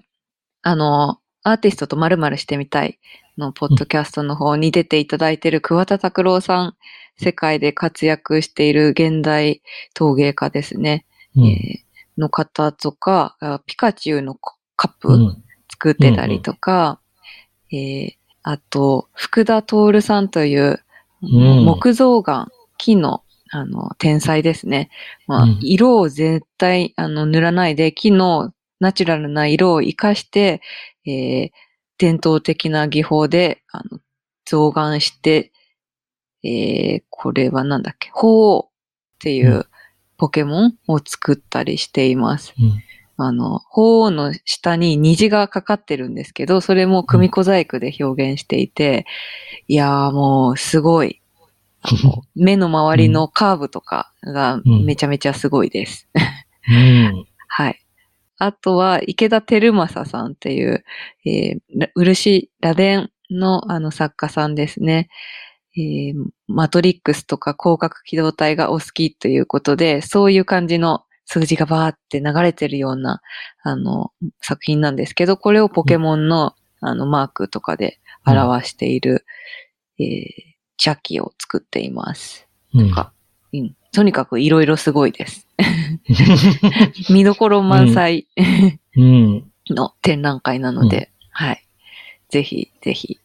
あの、アーティストと〇〇してみたいのポッドキャストの方に出ていただいている桑田拓郎さん、世界で活躍している現代陶芸家ですね。うんえーの方とか、あピカチュウのカップうん作ってたりとか、えーあと、福田徹さんという、うん木造岩、木の、あの、天才ですね。まあ、うん色を絶対、あの、塗らないで、木のナチュラルな色を活かして、えー伝統的な技法で、あの、造岩して、えーこれはなんだっけ、鳳凰っていううポケモンを作ったりしています。うんあの、鳳凰の下に虹がかかってるんですけど、それも組小細工で表現していて、いやーもうすごい。目の周りのカーブとかがめちゃめちゃすごいです。うん。はい。あとは、池田照正さんっていう、えーラ漆、螺鈿のあの作家さんですね。えーマトリックスとか広角機動隊がお好きということで、そういう感じの数字がバーって流れてるような、あの、作品なんですけど、これをポケモンの、あの、マークとかで表している、えー、ジャッキを作っています。うんかうん。とにかくいろいろすごいです。見どころ満載うん。の展覧会なので、はい。ぜひ、ぜひ、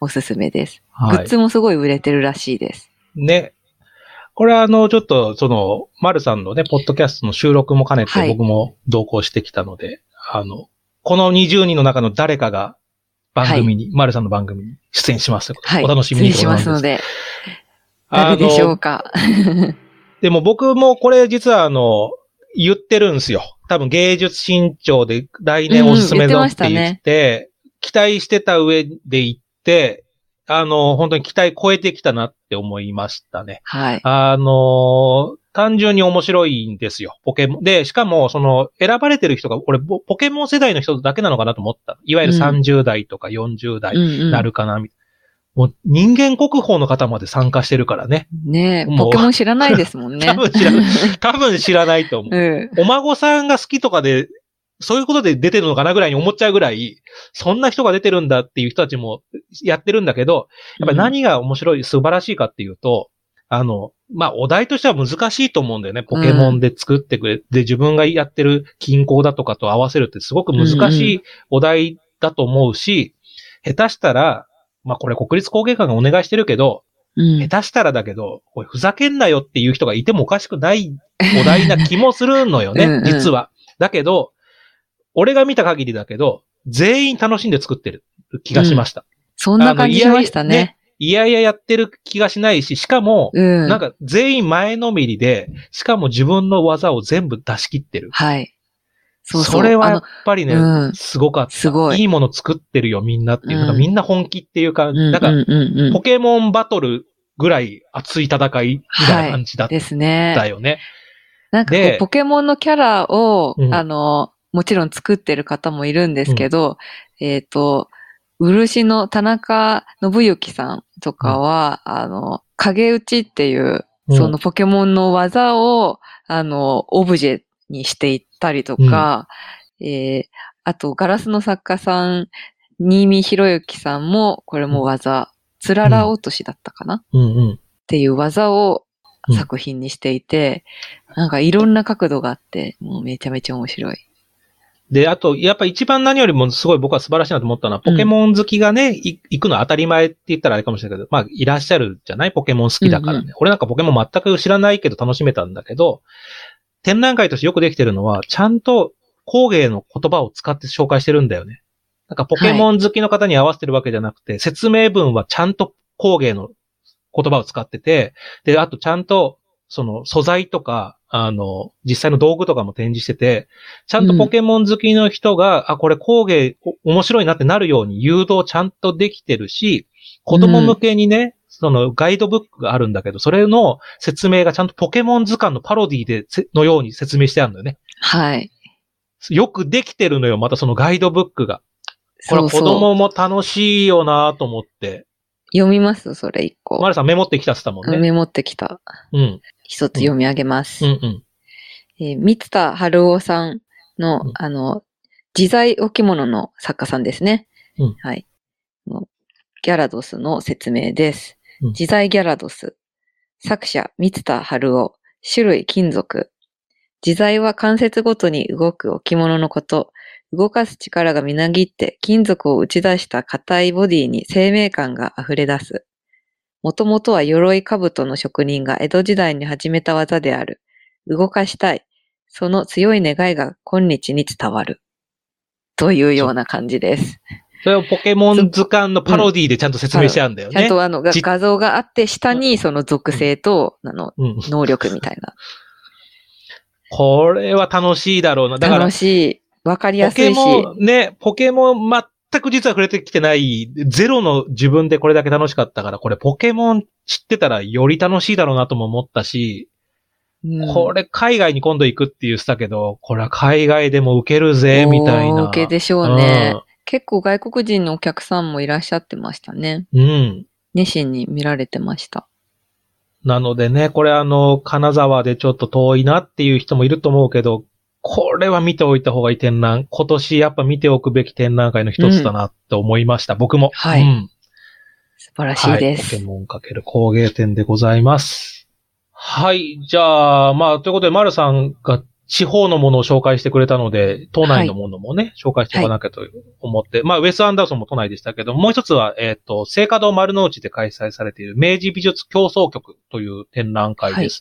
おすすめです。はいグッズもすごい売れてるらしいです。ね。これはあの、ちょっと、その、丸さんのね、ポッドキャストの収録も兼ねてはい僕も同行してきたので、あの、この20人の中の誰かが番組に、丸さんの番組に出演しますはい。お楽しみにしますので。で、誰でしょうかか。でも僕もこれ実はあの、言ってるんですよ。多分芸術新潮で来年おすすめだって言って、期待してた上で行って、あの、本当に期待超えてきたなって思いましたね。はい。あのー単純に面白いんですよ。ポケモン。で、しかも、その、選ばれてる人が、俺、ポポケモン世代の人だけなのかなと思った。いわゆるうん30代とか40代になるかな、みたいな。もう、人間国宝の方まで参加してるからね。ねえ、ポケモン知らないですもんね。多分知らない。多分知らないと思う。うん。お孫さんが好きとかで、そういうことで出てるのかなぐらいに思っちゃうぐらい、そんな人が出てるんだっていう人たちもやってるんだけど、やっぱり何が面白い、素晴らしいかっていうと、あの、まあ、お題としては難しいと思うんだよね。ポケモンで作ってくれ、で、自分がやってる均衡だとかと合わせるってすごく難しいお題だと思うし、下手したら、まあ、これ国立工芸館がお願いしてるけど、うん。下手したらだけど、これふざけんなよっていう人がいてもおかしくないお題な気もするのよね、うんうん実は。だけど、俺が見た限りだけど、全員楽しんで作ってる気がしました。そんな感じしましたね。いやいややってる気がしないし、しかも、うん。なんか全員前のめりで、しかも自分の技を全部出し切ってる。はい。そうそう。れはやっぱりね、うんすごかった。すごいいいもの作ってるよ、みんなっていう。うんなんかみんな本気っていうか、なんか、うんうんうんうんポケモンバトルぐらい熱い戦いみたいな感じだっですね。たよね。なんかポケモンのキャラを、うんあの、もちろん作ってる方もいるんですけど、えっ、と、漆の田中信之さんとかは、あの、影打ちっていう、うん。そのポケモンの技を、あの、オブジェにしていったりとか、えーあと、ガラスの作家さん新見博之さんも、これも技、つらら落としだったかな、うんうん。っていう技をうん。作品にしていて、なんかいろんな角度があって、もうめちゃめちゃ面白い。で、あと、やっぱ一番何よりもすごい僕は素晴らしいなと思ったのは、ポケモン好きがね、い行くのは当たり前って言ったらあれかもしれないけど、まあ、いらっしゃるじゃない？ポケモン好きだからね。うん俺なんかポケモン全く知らないけど楽しめたんだけど、展覧会としてよくできてるのは、ちゃんと工芸の言葉を使って紹介してるんだよね。なんかポケモン好きの方に合わせてるわけじゃなくて、説明文はちゃんと工芸の言葉を使ってて、で、あとちゃんと、その素材とか、あの、実際の道具とかも展示してて、ちゃんとポケモン好きの人が、あ、これ工芸お面白いなってなるように誘導ちゃんとできてるし、子供向けにね、そのガイドブックがあるんだけど、それの説明がちゃんとポケモン図鑑のパロディでせ、のように説明してあるんだよね。はい。よくできてるのよ、またそのガイドブックが。これは子。供も楽しいよなと思って。読みます？それ一個。マルさんメモってきたって言ったもんね。メモってきた。うん。一つ読み上げます。うんうん。えー三田春夫さんの、うんあの、自在置物の作家さんですね。うんはい。のギャラドスの説明です。うん自在ギャラドス。作者、三田春夫。種類、金属。自在は関節ごとに動く置物のこと。動かす力がみなぎって金属を打ち出した硬いボディに生命感が溢れ出す。もともとは鎧兜の職人が江戸時代に始めた技である。動かしたい。その強い願いが今日に伝わる。というような感じです。それをポケモン図鑑のパロディでちゃんと説明してあるんだよね。ちゃんとあの画像があって、下にその属性と、あの、うん。能力みたいな。これは楽しいだろうな。だから楽、しい。わかりやポケすいし。モン、ね、ポケモン全く実は触れてきてない、ゼロの自分でこれだけ楽しかったから、これポケモン知ってたらより楽しいだろうなとも思ったし、うんこれ海外に今度行くって言ってたけど、これは海外でも受けるぜ、みたいな。大受けでしょうね。結構外国人のお客さんもいらっしゃってましたね。うん。うん。熱心に見られてました。なのでね、これあの、金沢でちょっと遠いなっていう人もいると思うけど、これは見ておいた方がいい展覧。今年やっぱ見ておくべき展覧会の一つだなって思いました。僕も。はいうん素晴らしいではい、ポす。ケモンかける工芸展でございます。はい。じゃあ、まあ、ということで、丸さんが地方のものを紹介してくれたので、都内のものもね、紹介しておかなきゃと思って、まあ、ウェス・アンダーソンも都内でしたけど、もう一つは、えっ、と、聖火堂丸の内で開催されている明治美術競争局という展覧会です。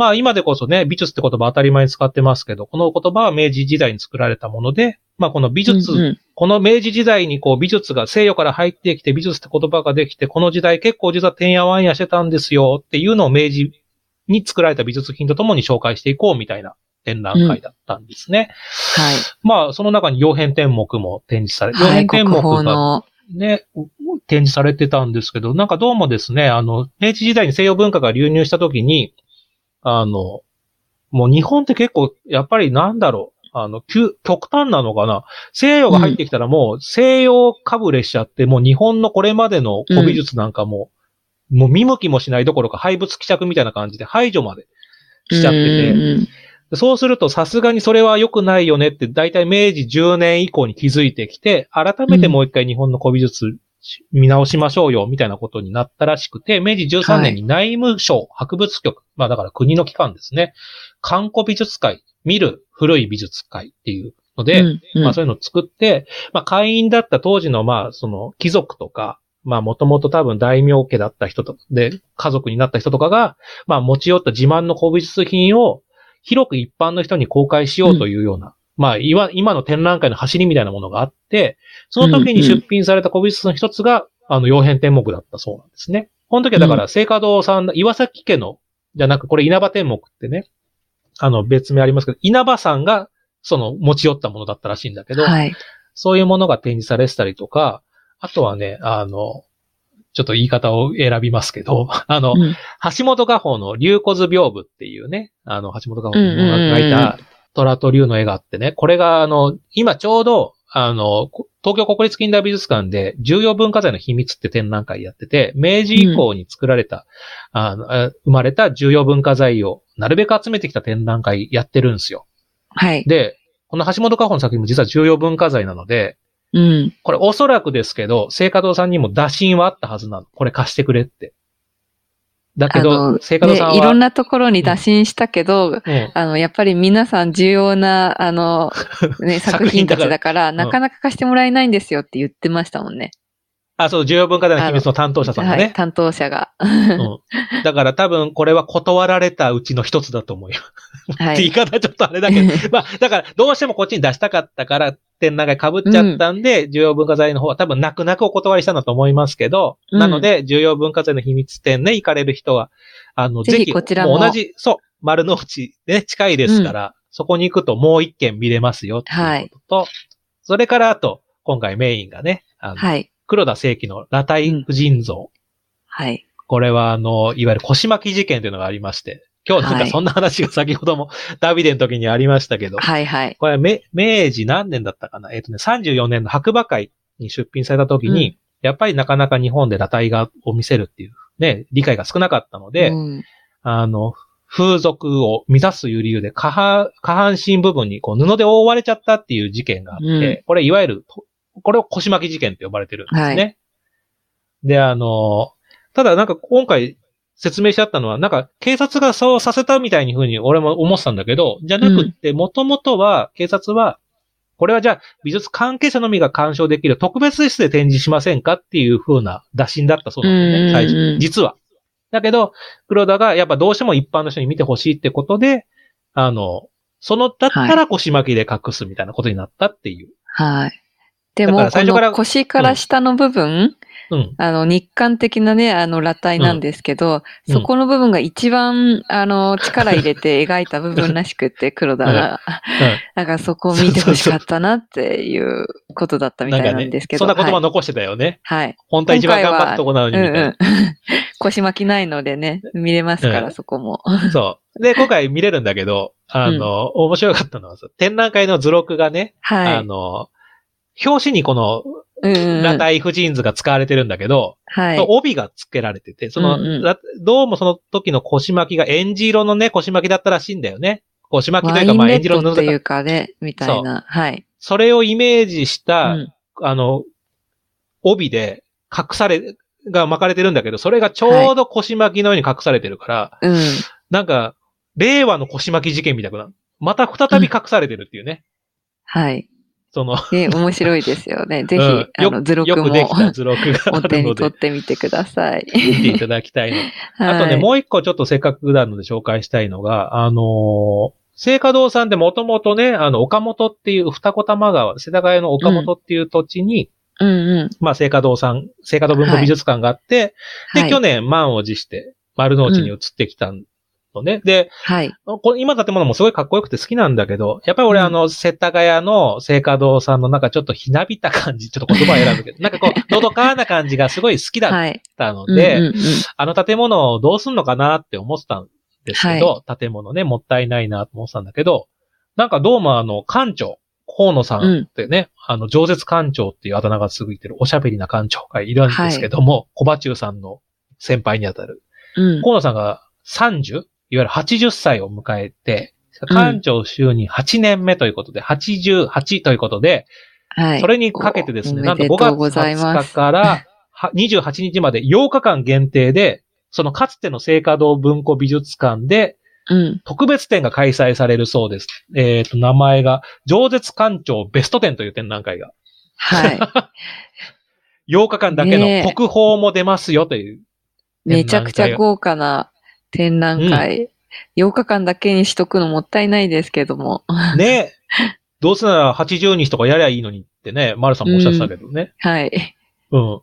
まあ、今でこそね、美術って言葉当たり前に使ってますけど、この言葉は明治時代に作られたもので、まあ、この美術、うんうんこの明治時代にこう美術が西洋から入ってきて美術って言葉ができて、この時代結構実はてんやわんやしてたんですよっていうのを明治に作られた美術品とともに紹介していこうみたいな展覧会だったんですね。はい。まあ、その中に洋編天目も展示され、洋はい、編天目がの。ね、展示されてたんですけど、なんかどうもですね、あの、明治時代に西洋文化が流入した時に、あの、もう日本って結構、やっぱりなんだろう、あの、急極端なのかな。西洋が入ってきたらもう西洋かぶれしちゃって、もう日本のこれまでの古美術なんかも、もう見向きもしないどころか廃物希釈みたいな感じで排除までしちゃってて、うそうするとさすがにそれは良くないよねって、だいたい明治10年以降に気づいてきて、改めてもう一回日本の古美術見直しましょうよ、みたいなことになったらしくて、明治13年に内務省博物局、まあだから国の機関ですね。観古美術会、見る古い美術会っていうので、うんうんまあそういうのを作って、まあ会員だった当時のまあその貴族とか、まあもともと多分大名家だった人とで、家族になった人とかが、まあ持ち寄った自慢の古美術品を広く一般の人に公開しようというような、まあ今今の展覧会の走りみたいなものがあって、その時に出品された古美術の一つが、あの、洋編天目だったそうなんですね。この時はだから、聖火堂さん、岩崎家の、じゃなく、これ稲葉天目ってね、あの、別名ありますけど、稲葉さんが、その、持ち寄ったものだったらしいんだけど、はい。そういうものが展示されてたりとか、あとはね、あの、ちょっと言い方を選びますけど、あの、うん。橋本画法の龍骨屏風っていうね、あの、橋本画法うんうんうんが描いた虎と龍の絵があってね、これがあの、今ちょうど、あの、こ東京国立近代美術館で重要文化財の秘密って展覧会やってて、明治以降に作られた、あの、あ生まれた重要文化財をなるべく集めてきた展覧会やってるんですよ。はい。で、この橋本画法の作品も実は重要文化財なので、うん。これおそらくですけど、聖華堂さんにも打診はあったはずなの。これ貸してくれって。だけあど、の聖華堂さんは、で、いろんなところに打診したけど、うん。あの、やっぱり皆さん重要な、あの、ね、作品たちだから、ん。なかなか貸してもらえないんですよって言ってましたもんね。あ、そう、重要文化財の秘密の担当者さんがはい、ね。担当者が。うん。だから多分これは断られたうちの一つだと思うよ。って言いはい。方ちょっとあれだけど。まあ、だからどうしてもこっちに出したかったから、展覧会被っちゃったんで、重要文化財の方は多分泣く泣くお断りしたんだと思いますけど、うんなので、重要文化財の秘密展ね、行かれる人は、あの、ぜぜひ、ひこちらもう同じ、そう、丸の内ね、近いですから、そこに行くともう一件見れますよっていうことと、それからあと、今回メインがね、あのはい。黒田正輝の裸体婦人像。はい。これは、あの、いわゆる腰巻き事件というのがありまして、今日なんはいかそんな話が先ほども ダビデの時にありましたけど、はい。はい。これめ明治何年だったかな？えっ、とね、34年の白馬会に出品された時に、やっぱりなかなか日本で裸体がを見せるっていうね、理解が少なかったので、うんあの、風俗を満たすという理由で下半下半身部分にこう布で覆われちゃったっていう事件があって、うんこれいわゆる、これを腰巻き事件と呼ばれてるんですね。はで、あの、ただなんか今回説明しちゃったのは、なんか警察がそうさせたみたいに風に俺も思ってたんだけど、じゃなくって、もともとは警察は、これはじゃあ美術関係者のみが鑑賞できる特別室で展示しませんかっていう風な打診だったそうなんですね、最初。実は。だけど、黒田がやっぱどうしても一般の人に見てほしいってことで、あの、その、だったら腰巻きで隠すみたいなことになったっていう。はい。でも、この腰から下の部分、うん。あの、日韓的なね、あの、裸体なんですけど、うんそこの部分が一番、あの、力入れて描いた部分らしくって、黒田が。だからそこを見てほしかったなっていうことだったみたいなんですけど。そんな言葉はい残してたよね。はい。本当は一番頑張ったとこなのにうんみたいな。うん。腰巻きないのでね、見れますから、うんそこも。そう。で、今回見れるんだけど、あの、面白かったのはさ、展覧会の図録がね、はい。あの、表紙にこの、うんうんうん裸体婦人図が使われてるんだけど、はい。帯が付けられてて、その、うんうんらどうもその時の腰巻きがエンジ色のね、腰巻きだったらしいんだよね。腰巻きというか、まあ、エンジ色の布だッドっていうかね、みたいな。はい。それをイメージした、うんあの、帯で隠され、が巻かれてるんだけど、それがちょうど腰巻きのように隠されてるから、うん。なんか、令和の腰巻き事件みたくなる。また再び隠されてるっていうね。はい。その、で、面白いですよね。ぜひ、うんあの、図録もよくできた図録があお手るのでに取っ、てみてください。見ていただきたいの。あとね、もう一個ちょっとせっかくなので紹介したいのが、あのー、聖華堂さんでもともとね、あの、岡本っていう、二子玉川、世田谷の岡本っていう土地に、うんうん。まあ、聖華堂さん、聖華堂文庫美術館があって、で、はい去年満を持して丸の内に移ってきたのね。で、はい。こ今の建物もすごいかっこよくて好きなんだけど、やっぱり俺うんあの、世田谷の聖華堂さんのなんかちょっとひなびた感じ、ちょっと言葉を選ぶけど、なんかこう、のどかな感じがすごい好きだっはい。たので、うんうんうんあの建物をどうすんのかなって思ってたんですけど、建物ね、もったいないなと思ってたんだけど、なんかどうもあの、館長、河野さんってね、あの、饒舌館長っていうあだ名が続いてるおしゃべりな館長がいるんですけども、小馬中さんの先輩にあたる。うん。河野さんが 30? いわゆる80歳を迎えて、うん館長就任8年目ということで、88ということで、はい。それにかけてですね、おなんと5おめでとうご月ざいま20日す。からは28日まで8日間限定で、そのかつての聖華堂文庫美術館でうん。特別展が開催されるそうです。えっ、と、名前が、饒舌館長ベスト展という展覧会が。はい。8日間だけの国宝も出ますよという。めちゃくちゃ豪華な展覧会。8日間だけにしとくのもったいないですけども。ねどうせなら80日とかやりゃいいのにってね、丸さんもおっしゃってたけどね。はい。うん。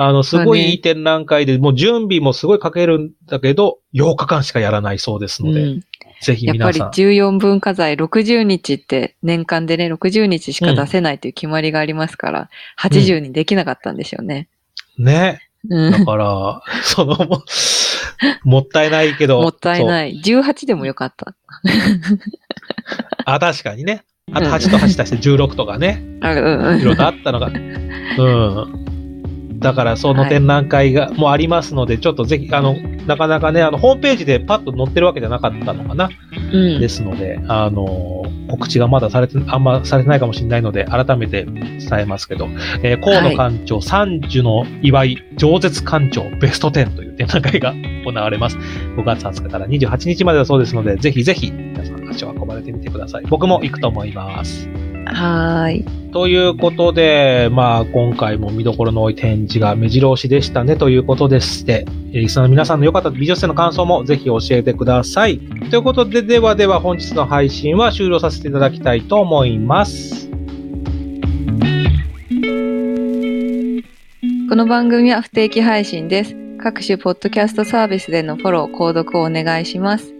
あの、すごいいい展覧会で、もう準備もすごいかけるんだけど、8日間しかやらないそうですので、うん。やっぱりぜひ皆さん。14文化財60日って年間でね、60日しか出せないという決まりがありますから、80にできなかったんでしょうね。ね。うん。だから、その、も もったいないけど。もったいい。ない。18でもよかった。あ、確かにね。あとうん8と8足して16とかね。あうんうんいろいろあったのが。うん。だから、その展覧会が、もうありますので、ちょっとぜひ、あの、なかなかね、あの、ホームページでパッと載ってるわけじゃなかったのかな。うん。ですので、あのー告知がまだされて、あんまされてないかもしれないので、改めて伝えますけど、えー、河野館長、三樹の祝い、饒舌館長ベスト10という展覧会が行われます。5月20日から28日までだそうですので、ぜひぜひ皆さん足を運ばれてみてください。僕も行くと思います。はい。ということで、まあ、今回も見どころの多い展示が目白押しでしたねということでして、リスナーの皆さんの良かった美術展の感想もぜひ教えてください。ということで、ではでは本日の配信は終了させていただきたいと思います。この番組は不定期配信です。各種ポッドキャストサービスでのフォロー、購読をお願いします。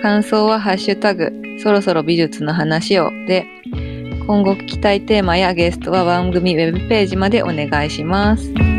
感想はハッシュタグ、そろそろ美術の話をで、今後聞きたいテーマやゲストは番組ウェブページまでお願いします。